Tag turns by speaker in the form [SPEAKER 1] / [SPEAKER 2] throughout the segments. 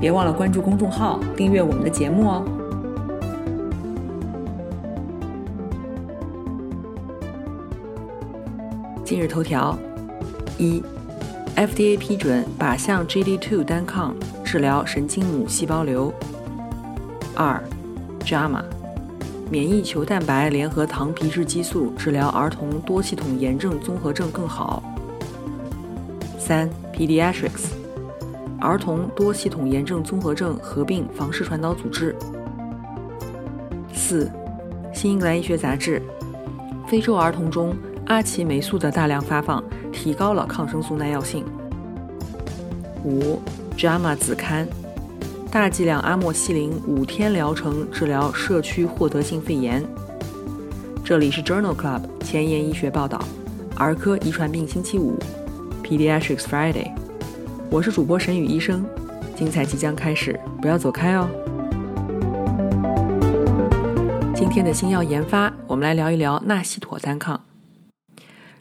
[SPEAKER 1] 别忘了关注公众号，订阅我们的节目哦。今日头条：一，FDA 批准靶向 GD2 单抗治疗神经母细胞瘤。二，JAMA，免疫球蛋白联合糖皮质激素治疗儿童多系统炎症综合症更好。三，Pediatrics。儿童多系统炎症综合症合并房室传导组织。四，《新英格兰医学杂志》：非洲儿童中阿奇霉素的大量发放提高了抗生素耐药性。五，《JAMA 子刊》：大剂量阿莫西林五天疗程治疗社区获得性肺炎。这里是 Journal Club 前沿医学报道，儿科遗传病星期五，Pediatrics Friday。我是主播沈宇医生，精彩即将开始，不要走开哦。今天的新药研发，我们来聊一聊纳西妥单抗。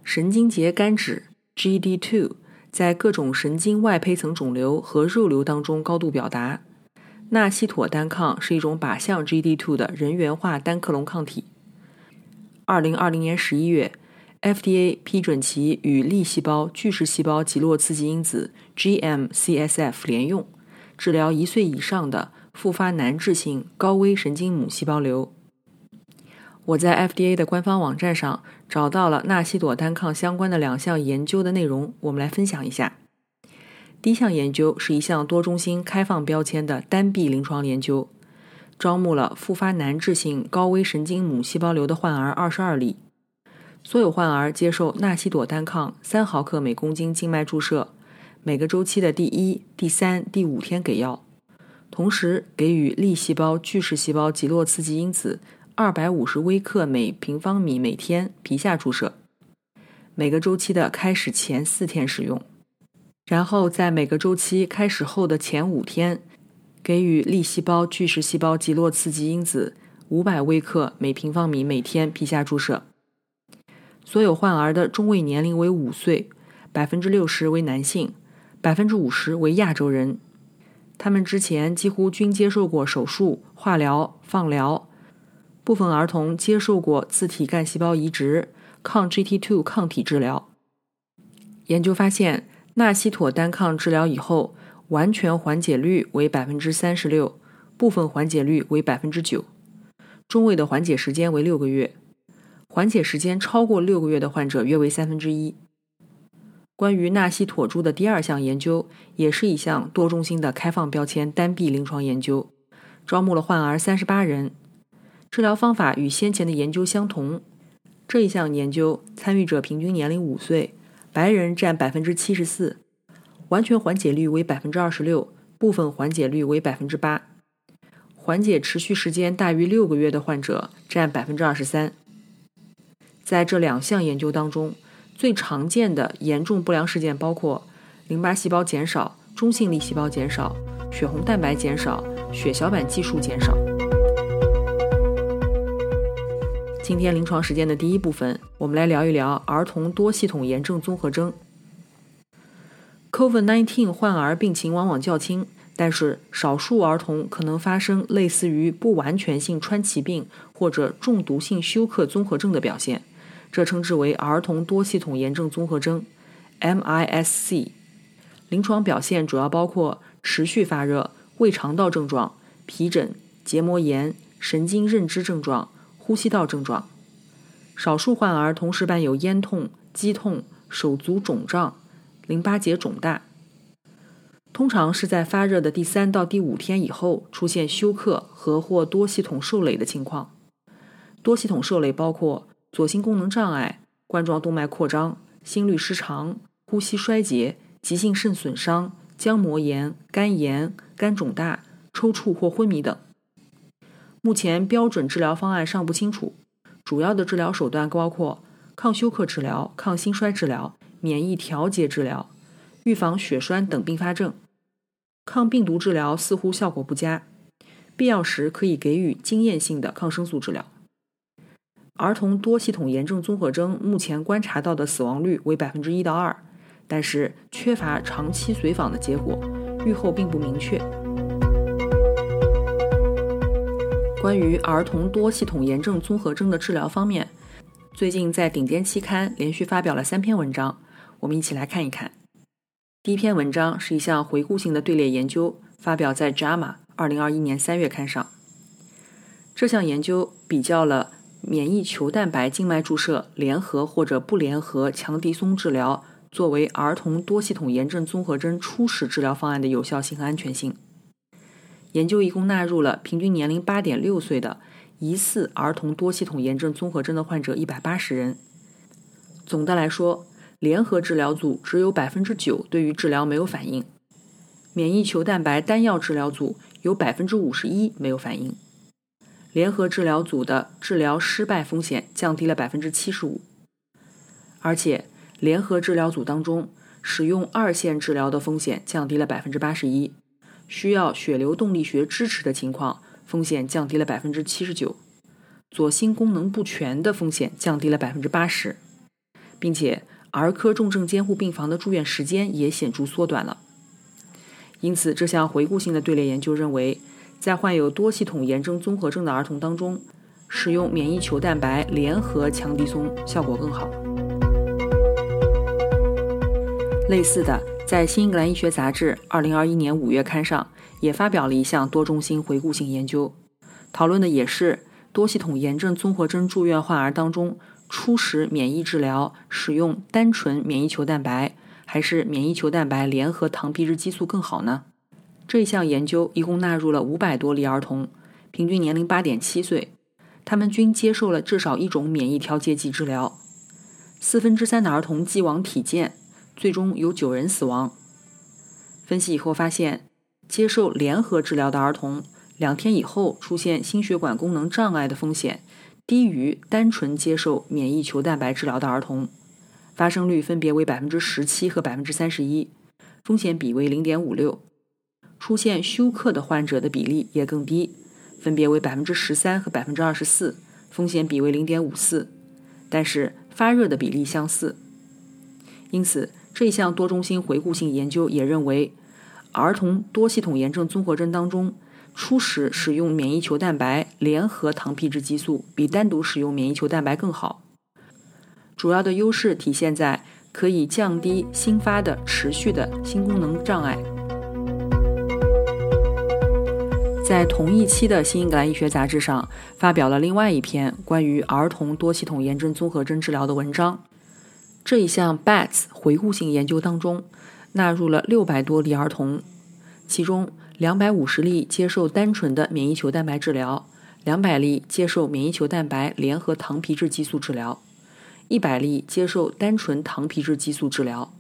[SPEAKER 1] 神经节苷脂 GD2 在各种神经外胚层肿瘤和肉瘤当中高度表达。纳西妥单抗是一种靶向 GD2 的人源化单克隆抗体。二零二零年十一月。FDA 批准其与粒细胞巨噬细胞及络刺激因子 GM-CSF 联用，治疗一岁以上的复发难治性高危神经母细胞瘤。我在 FDA 的官方网站上找到了纳西朵单抗相关的两项研究的内容，我们来分享一下。第一项研究是一项多中心开放标签的单臂临床研究，招募了复发难治性高危神经母细胞瘤的患儿二十二例。所有患儿接受纳西朵单抗三毫克每公斤静脉注射，每个周期的第一、第三、第五天给药，同时给予粒细胞巨噬细胞极络刺激因子二百五十微克每平方米每天皮下注射，每个周期的开始前四天使用，然后在每个周期开始后的前五天给予粒细胞巨噬细胞极络刺激因子五百微克每平方米每天皮下注射。所有患儿的中位年龄为五岁，百分之六十为男性，百分之五十为亚洲人。他们之前几乎均接受过手术、化疗、放疗。部分儿童接受过自体干细胞移植、抗 GT2 抗体治疗。研究发现，纳西妥单抗治疗以后，完全缓解率为百分之三十六，部分缓解率为百分之九，中位的缓解时间为六个月。缓解时间超过六个月的患者约为三分之一。关于纳西妥珠的第二项研究，也是一项多中心的开放标签单臂临床研究，招募了患儿三十八人。治疗方法与先前的研究相同。这一项研究参与者平均年龄五岁，白人占百分之七十四，完全缓解率为百分之二十六，部分缓解率为百分之八。缓解持续时间大于六个月的患者占百分之二十三。在这两项研究当中，最常见的严重不良事件包括淋巴细胞减少、中性粒细胞减少、血红蛋白减少、血小板计数减少。今天临床实践的第一部分，我们来聊一聊儿童多系统炎症综合征。COVID-19 患儿病情往往较轻，但是少数儿童可能发生类似于不完全性川崎病或者中毒性休克综合症的表现。这称之为儿童多系统炎症综合征 （MIS-C）。临床表现主要包括持续发热、胃肠道症状、皮疹、结膜炎、神经认知症状、呼吸道症状。少数患儿同时伴有咽痛、肌痛、手足肿胀、淋巴结肿大。通常是在发热的第三到第五天以后出现休克和或多系统受累的情况。多系统受累包括。左心功能障碍、冠状动脉扩张、心律失常、呼吸衰竭、急性肾损伤、浆膜炎、肝炎、肝肿大、抽搐或昏迷等。目前标准治疗方案尚不清楚，主要的治疗手段包括抗休克治疗、抗心衰治疗、免疫调节治疗、预防血栓等并发症。抗病毒治疗似乎效果不佳，必要时可以给予经验性的抗生素治疗。儿童多系统炎症综合征目前观察到的死亡率为百分之一到二，但是缺乏长期随访的结果，预后并不明确。关于儿童多系统炎症综合征的治疗方面，最近在顶尖期刊连续发表了三篇文章，我们一起来看一看。第一篇文章是一项回顾性的队列研究，发表在《JAMA》二零二一年三月刊上。这项研究比较了免疫球蛋白静脉注射联合或者不联合强敌松治疗作为儿童多系统炎症综合征初始治疗方案的有效性和安全性。研究一共纳入了平均年龄八点六岁的疑似儿童多系统炎症综合征的患者一百八十人。总的来说，联合治疗组只有百分之九对于治疗没有反应，免疫球蛋白单药治疗组有百分之五十一没有反应。联合治疗组的治疗失败风险降低了百分之七十五，而且联合治疗组当中使用二线治疗的风险降低了百分之八十一。需要血流动力学支持的情况，风险降低了百分之七十九；左心功能不全的风险降低了百分之八十，并且儿科重症监护病房的住院时间也显著缩短了。因此，这项回顾性的队列研究认为，在患有多系统炎症综合症的儿童当中，使用免疫球蛋白联合强敌松效果更好。类似的。在《新英格兰医学杂志》二零二一年五月刊上，也发表了一项多中心回顾性研究，讨论的也是多系统炎症综合征住院患儿当中，初始免疫治疗使用单纯免疫球蛋白，还是免疫球蛋白联合糖皮质激素更好呢？这项研究一共纳入了五百多例儿童，平均年龄八点七岁，他们均接受了至少一种免疫调节剂治疗，四分之三的儿童既往体健。最终有九人死亡。分析以后发现，接受联合治疗的儿童两天以后出现心血管功能障碍的风险低于单纯接受免疫球蛋白治疗的儿童，发生率分别为百分之十七和百分之三十一，风险比为零点五六。出现休克的患者的比例也更低，分别为百分之十三和百分之二十四，风险比为零点五四。但是发热的比例相似，因此。这项多中心回顾性研究也认为，儿童多系统炎症综合征当中，初始使用免疫球蛋白联合糖皮质激素比单独使用免疫球蛋白更好。主要的优势体现在可以降低新发的持续的心功能障碍。在同一期的《新英格兰医学杂志》上发表了另外一篇关于儿童多系统炎症综合征治疗的文章。这一项 BATS 回顾性研究当中，纳入了六百多例儿童，其中两百五十例接受单纯的免疫球蛋白治疗，两百例接受免疫球蛋白联合糖皮质激素治疗，一百例接受单纯糖皮质激素治疗。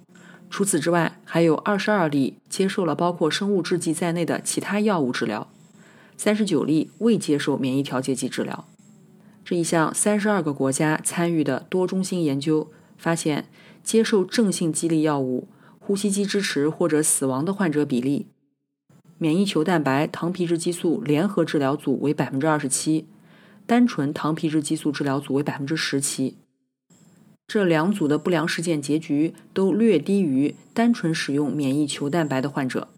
[SPEAKER 1] 除此之外，还有二十二例接受了包括生物制剂在内的其他药物治疗，三十九例未接受免疫调节剂治疗。这一项三十二个国家参与的多中心研究。发现接受正性激励药物、呼吸机支持或者死亡的患者比例，免疫球蛋白糖皮质激素联合治疗组为百分之二十七，单纯糖皮质激素治疗组为百分之十七。这两组的不良事件结局都略低于单纯使用免疫球蛋白的患者，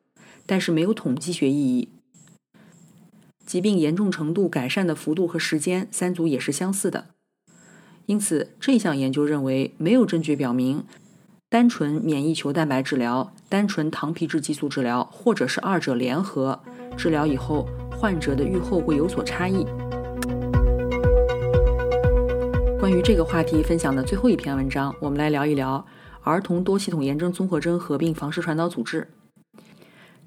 [SPEAKER 1] 但是没有统计学意义。疾病严重程度、改善的幅度和时间，三组也是相似的。因此，这项研究认为没有证据表明，单纯免疫球蛋白治疗、单纯糖皮质激素治疗，或者是二者联合治疗以后，患者的预后会有所差异。关于这个话题分享的最后一篇文章，我们来聊一聊儿童多系统炎症综合征合并房室传导阻滞。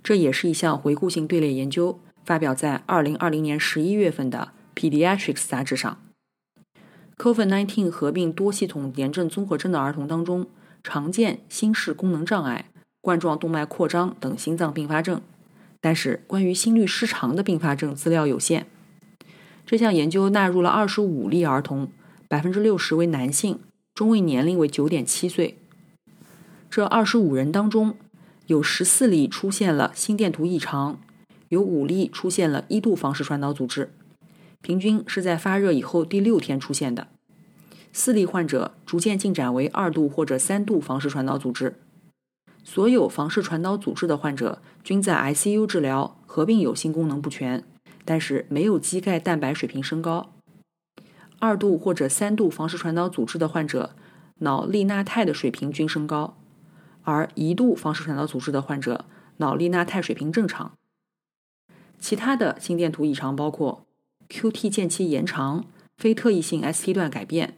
[SPEAKER 1] 这也是一项回顾性队列研究，发表在2020年11月份的《Pediatrics》杂志上。COVID-19 合并多系统炎症综合征的儿童当中，常见心室功能障碍、冠状动脉扩张等心脏并发症，但是关于心律失常的并发症资料有限。这项研究纳入了二十五例儿童，百分之六十为男性，中位年龄为九点七岁。这二十五人当中，有十四例出现了心电图异常，有五例出现了一度房室传导阻滞，平均是在发热以后第六天出现的。四例患者逐渐进展为二度或者三度房室传导阻滞。所有房室传导阻滞的患者均在 ICU 治疗，合并有心功能不全，但是没有肌钙蛋白水平升高。二度或者三度房室传导阻滞的患者，脑利钠肽的水平均升高，而一度房室传导阻滞的患者，脑利钠肽水平正常。其他的心电图异常包括 QT 间期延长、非特异性 ST 段改变、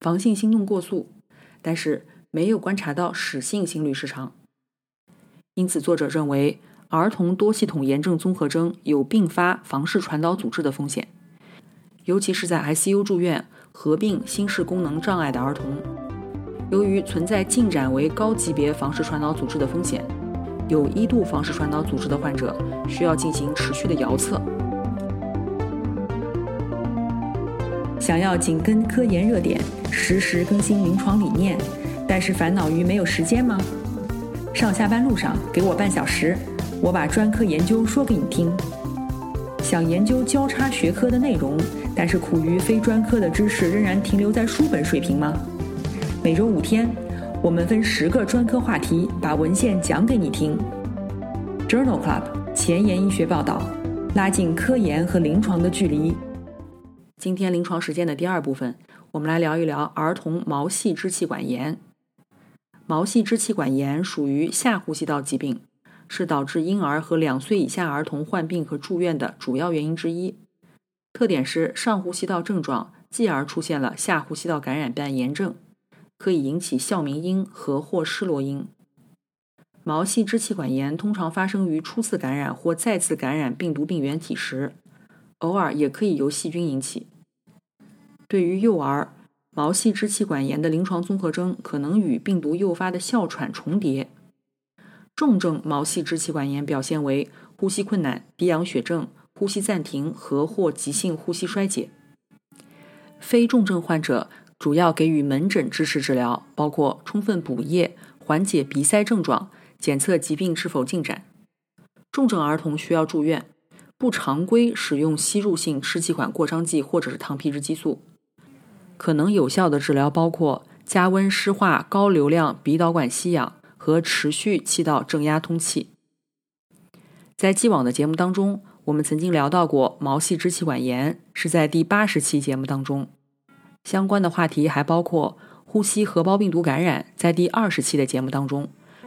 [SPEAKER 1] 房性心动过速，但是。没有观察到室性心律失常，因此作者认为儿童多系统炎症综合征有并发房室传导阻滞的风险，尤其是在 ICU 住院合并心室功能障碍的儿童。由于存在进展为高级别房室传导阻滞的风险，有一度房室传导阻滞的患者需要进行持续的遥测。想要紧跟科研热点，实时更新临床理念。但是烦恼于没有时间吗？上下班路上给我半小时，我把专科研究说给你听。想研究交叉学科的内容，但是苦于非专科的知识仍然停留在书本水平吗？每周五天，我们分十个专科话题，把文献讲给你听。Journal Club 前沿医学报道，拉近科研和临床的距离。今天临床实践的第二部分，我们来聊一聊儿童毛细支气管炎。毛细支气管炎属于下呼吸道疾病，是导致婴儿和两岁以下儿童患病和住院的主要原因之一。特点是上呼吸道症状，继而出现了下呼吸道感染伴炎症，可以引起哮鸣音和或失落音。毛细支气管炎通常发生于初次感染或再次感染病毒病原体时，偶尔也可以由细菌引起。对于幼儿，毛细支气管炎的临床综合征可能与病毒诱发的哮喘重叠。重症毛细支气管炎表现为呼吸困难、低氧血症、呼吸暂停和或急性呼吸衰竭。非重症患者主要给予门诊支持治疗，包括充分补液、缓解鼻塞症状、检测疾病是否进展。重症儿童需要住院，不常规使用吸入性支气管扩张剂或者是糖皮质激素。可能有效的治疗包括加温湿化、高流量鼻导管吸氧和持续气道正压通气。在既往的节目当中，我们曾经聊到过毛细支气管炎，是在第八十期节目当中。相关的话题还包括呼吸合胞病毒感染，在第二十期的节目当中；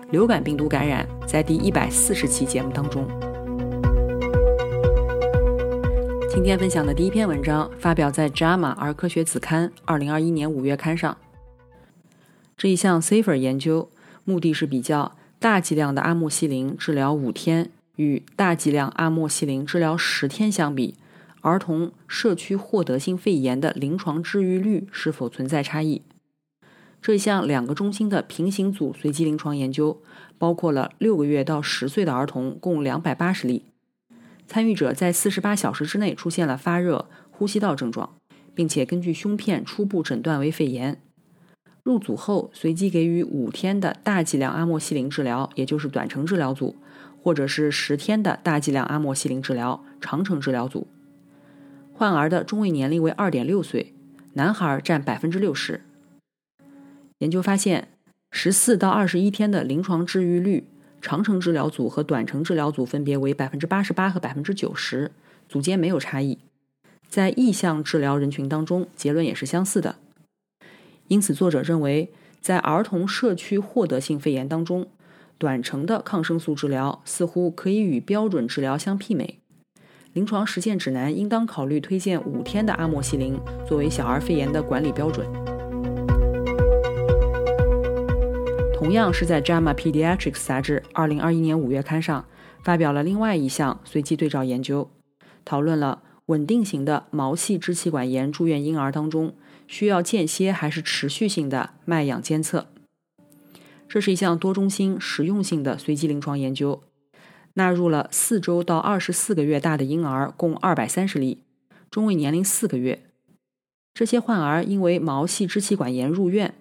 [SPEAKER 1] 流感病毒感染，在第一百四十期节目当中。今天分享的第一篇文章发表在《JAMA 儿科学子刊》二零二一年五月刊上。这一项 SAFER 研究目的是比较大剂量的阿莫西林治疗五天与大剂量阿莫西林治疗十天相比，儿童社区获得性肺炎的临床治愈率是否存在差异。这项两个中心的平行组随机临床研究，包括了六个月到十岁的儿童，共两百八十例。参与者在四十八小时之内出现了发热、呼吸道症状，并且根据胸片初步诊断为肺炎。入组后随机给予五天的大剂量阿莫西林治疗，也就是短程治疗组，或者是十天的大剂量阿莫西林治疗长程治疗组。患儿的中位年龄为二点六岁，男孩占百分之六十。研究发现，十四到二十一天的临床治愈率。长程治疗组和短程治疗组分别为百分之八十八和百分之九十，组间没有差异。在意向治疗人群当中，结论也是相似的。因此，作者认为，在儿童社区获得性肺炎当中，短程的抗生素治疗似乎可以与标准治疗相媲美。临床实践指南应当考虑推荐五天的阿莫西林作为小儿肺炎的管理标准。同样是在《JAMA Pediatrics》杂志2021年5月刊上发表了另外一项随机对照研究，讨论了稳定型的毛细支气管炎住院婴儿当中需要间歇还是持续性的脉氧监测。这是一项多中心实用性的随机临床研究，纳入了四周到二十四个月大的婴儿共230例，中位年龄四个月。这些患儿因为毛细支气管炎入院，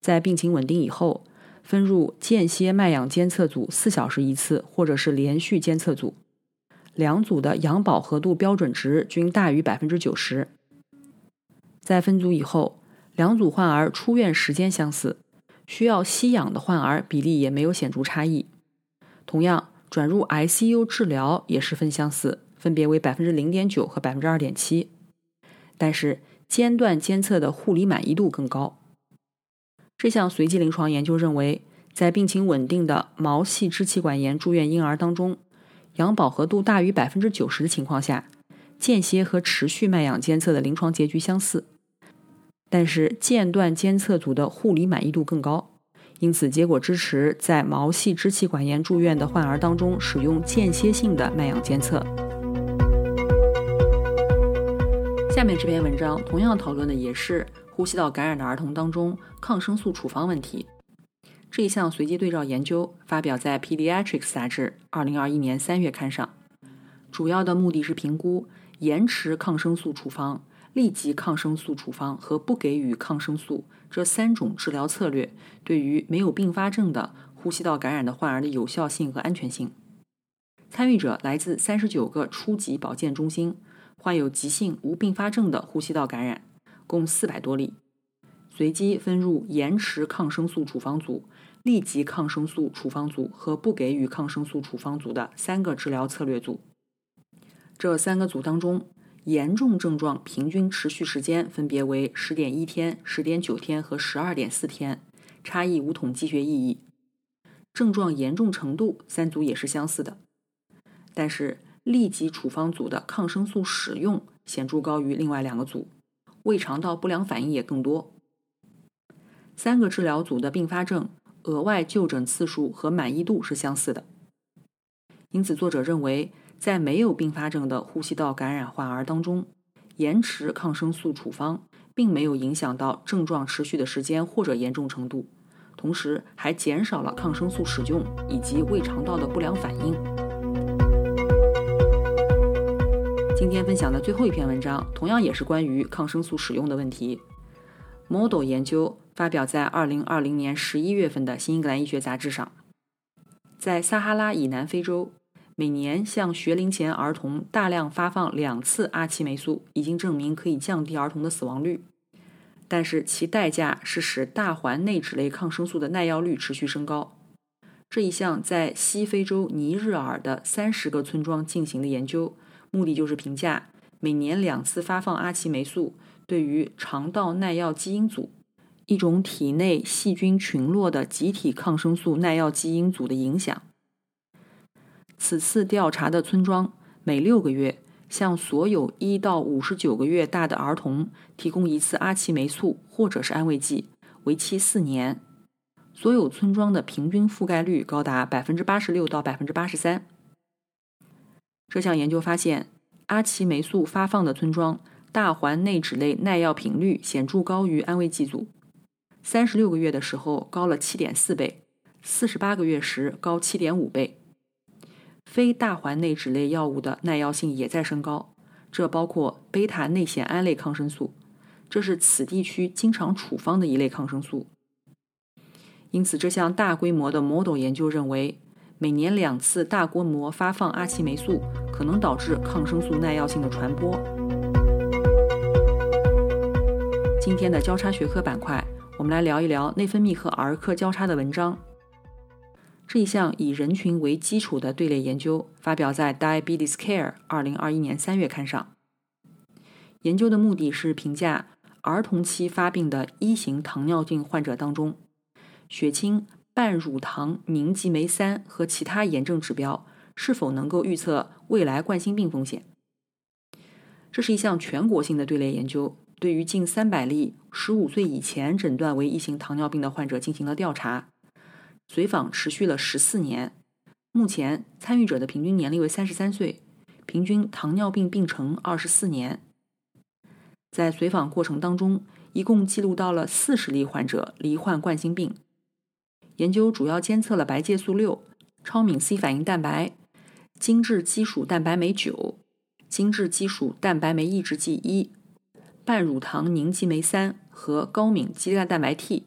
[SPEAKER 1] 在病情稳定以后，分入间歇脉氧监测组四小时一次，或者是连续监测组。两组的氧饱和度标准值均大于百分之九十。在分组以后，两组患儿出院时间相似，需要吸氧的患儿比例也没有显著差异。同样，转入 ICU 治疗也十分相似，分别为百分之零点九和百分之二点七。但是间断监测的护理满意度更高。这项随机临床研究认为，在病情稳定的毛细支气管炎住院婴儿当中，氧饱和度大于百分之九十的情况下，间歇和持续脉氧监测的临床结局相似，但是间断监测组的护理满意度更高。因此，结果支持在毛细支气管炎住院的患儿当中使用间歇性的脉氧监测。下面这篇文章同样讨论的也是呼吸道感染的儿童当中抗生素处方问题。这一项随机对照研究发表在《Pediatrics》杂志2021年3月刊上，主要的目的是评估延迟抗生素处方、立即抗生素处方和不给予抗生素这三种治疗策略对于没有并发症的呼吸道感染的患儿的有效性和安全性。参与者来自39个初级保健中心，患有急性无并发症的呼吸道感染，共400多例。随机分入延迟抗生素处方组、立即抗生素处方组和不给予抗生素处方组的三个治疗策略组。这三个组当中，严重症状平均持续时间分别为十点一天、十点九天和十二点四天，差异无统计学意义。症状严重程度三组也是相似的，但是立即处方组的抗生素使用显著高于另外两个组，胃肠道不良反应也更多。三个治疗组的并发症、额外就诊次数和满意度是相似的，因此作者认为，在没有并发症的呼吸道感染患儿当中，延迟抗生素处方并没有影响到症状持续的时间或者严重程度，同时还减少了抗生素使用以及胃肠道的不良反应。今天分享的最后一篇文章，同样也是关于抗生素使用的问题。Model 研究发表在2020年11月份的《新英格兰医学杂志》上。在撒哈拉以南非洲，每年向学龄前儿童大量发放两次阿奇霉素，已经证明可以降低儿童的死亡率。但是其代价是使大环内酯类抗生素的耐药率持续升高。这一项在西非洲尼日尔的三十个村庄进行的研究，目的就是评价每年两次发放阿奇霉素。对于肠道耐药基因组，一种体内细菌群落的集体抗生素耐药基因组的影响。此次调查的村庄每六个月向所有一到五十九个月大的儿童提供一次阿奇霉素或者是安慰剂，为期四年。所有村庄的平均覆盖率高达百分之八十六到百分之八十三。这项研究发现，阿奇霉素发放的村庄。大环内酯类耐药频率显著高于安慰剂组，三十六个月的时候高了七点四倍，四十八个月时高七点五倍。非大环内酯类药物的耐药性也在升高，这包括贝塔内酰胺类抗生素，这是此地区经常处方的一类抗生素。因此，这项大规模的 model 研究认为，每年两次大规模发放阿奇霉素可能导致抗生素耐药性的传播。今天的交叉学科板块，我们来聊一聊内分泌和儿科交叉的文章。这一项以人群为基础的队列研究发表在《Diabetes Care》二零二一年三月刊上。研究的目的是评价儿童期发病的一型糖尿病患者当中，血清半乳糖凝集酶三和其他炎症指标是否能够预测未来冠心病风险。这是一项全国性的队列研究。对于近三百例十五岁以前诊断为一型糖尿病的患者进行了调查，随访持续了十四年。目前参与者的平均年龄为三十三岁，平均糖尿病病程二十四年。在随访过程当中，一共记录到了四十例患者罹患冠心病。研究主要监测了白介素六、超敏 C 反应蛋白、精制基础蛋白酶九、精制基础蛋白酶抑制剂一、半乳糖凝集酶三和高敏肌蛋白 T。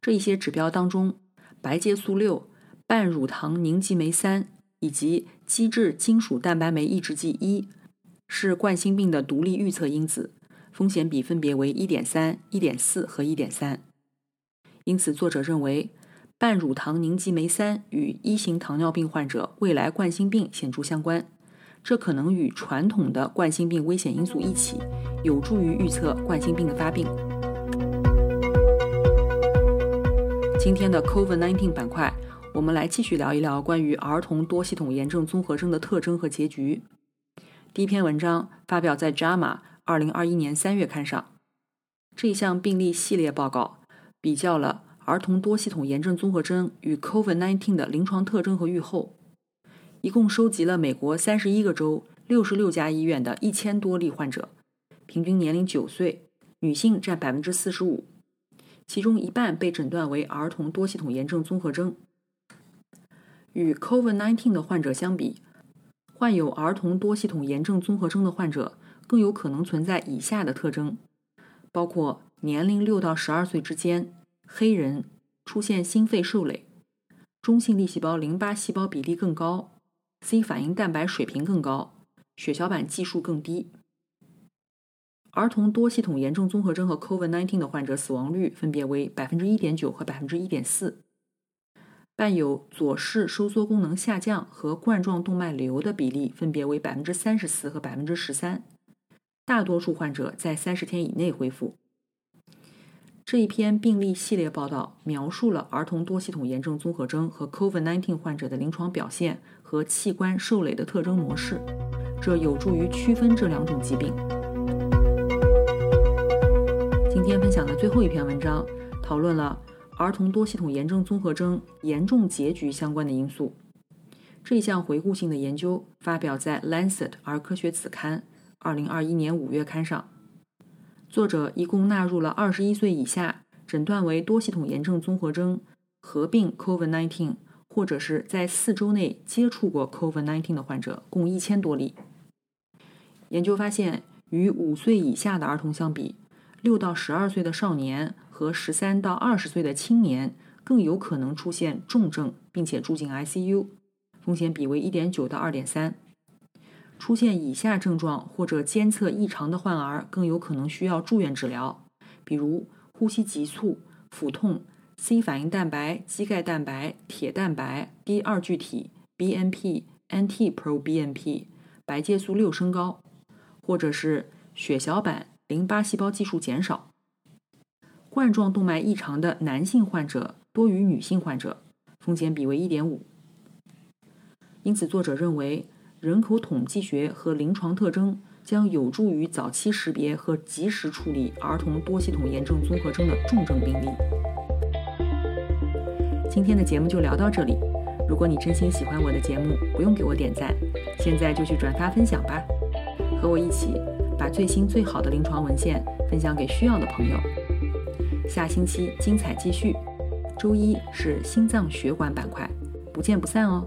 [SPEAKER 1] 这一些指标当中，白介素六、半乳糖凝集酶三以及基质金属蛋白酶抑制剂一是冠心病的独立预测因子，风险比分别为一点三、一点四和一点三。因此，作者认为半乳糖凝集酶三与一型糖尿病患者未来冠心病显著相关。这可能与传统的冠心病危险因素一起，有助于预测冠心病的发病。今天的 COVID-19 板块，我们来继续聊一聊关于儿童多系统炎症综合征的特征和结局。第一篇文章发表在《JAMA》二零二一年三月刊上。这一项病例系列报告比较了儿童多系统炎症综合征与 COVID-19 的临床特征和预后。一共收集了美国三十一个州、六十六家医院的一千多例患者，平均年龄九岁，女性占百分之四十五，其中一半被诊断为儿童多系统炎症综合征。与 COVID-19 的患者相比，患有儿童多系统炎症综合征的患者更有可能存在以下的特征，包括年龄六到十二岁之间，黑人，出现心肺受累，中性粒细胞淋巴细胞比例更高。C 反应蛋白水平更高，血小板计数更低。儿童多系统炎症综合征和 COVID-19 的患者死亡率分别为百分之一点九和百分之一点四。伴有左室收缩功能下降和冠状动脉瘤的比例分别为百分之三十四和百分之十三。大多数患者在三十天以内恢复。这一篇病例系列报道描述了儿童多系统炎症综合征和 COVID-19 患者的临床表现。和器官受累的特征模式，这有助于区分这两种疾病。今天分享的最后一篇文章，讨论了儿童多系统炎症综合征严重结局相关的因素。这一项回顾性的研究发表在《Lancet 儿科学子刊》二零二一年五月刊上。作者一共纳入了二十一岁以下诊断为多系统炎症综合征合并 COVID-19。或者是在四周内接触过 COVID-19 的患者共一千多例。研究发现，与五岁以下的儿童相比，六到十二岁的少年和十三到二十岁的青年更有可能出现重症，并且住进 ICU，风险比为一点九到二点三。出现以下症状或者监测异常的患儿更有可能需要住院治疗，比如呼吸急促、腹痛。C 反应蛋白、肌钙蛋白、铁蛋白、D 二聚体、BNP、NT-proBNP、白介素六升高，或者是血小板、淋巴细胞计数减少。冠状动脉异常的男性患者多于女性患者，风险比为一点五。因此，作者认为人口统计学和临床特征将有助于早期识别和及时处理儿童多系统炎症综合征的重症病例。今天的节目就聊到这里。如果你真心喜欢我的节目，不用给我点赞，现在就去转发分享吧，和我一起把最新最好的临床文献分享给需要的朋友。下星期精彩继续，周一是心脏血管板块，不见不散哦。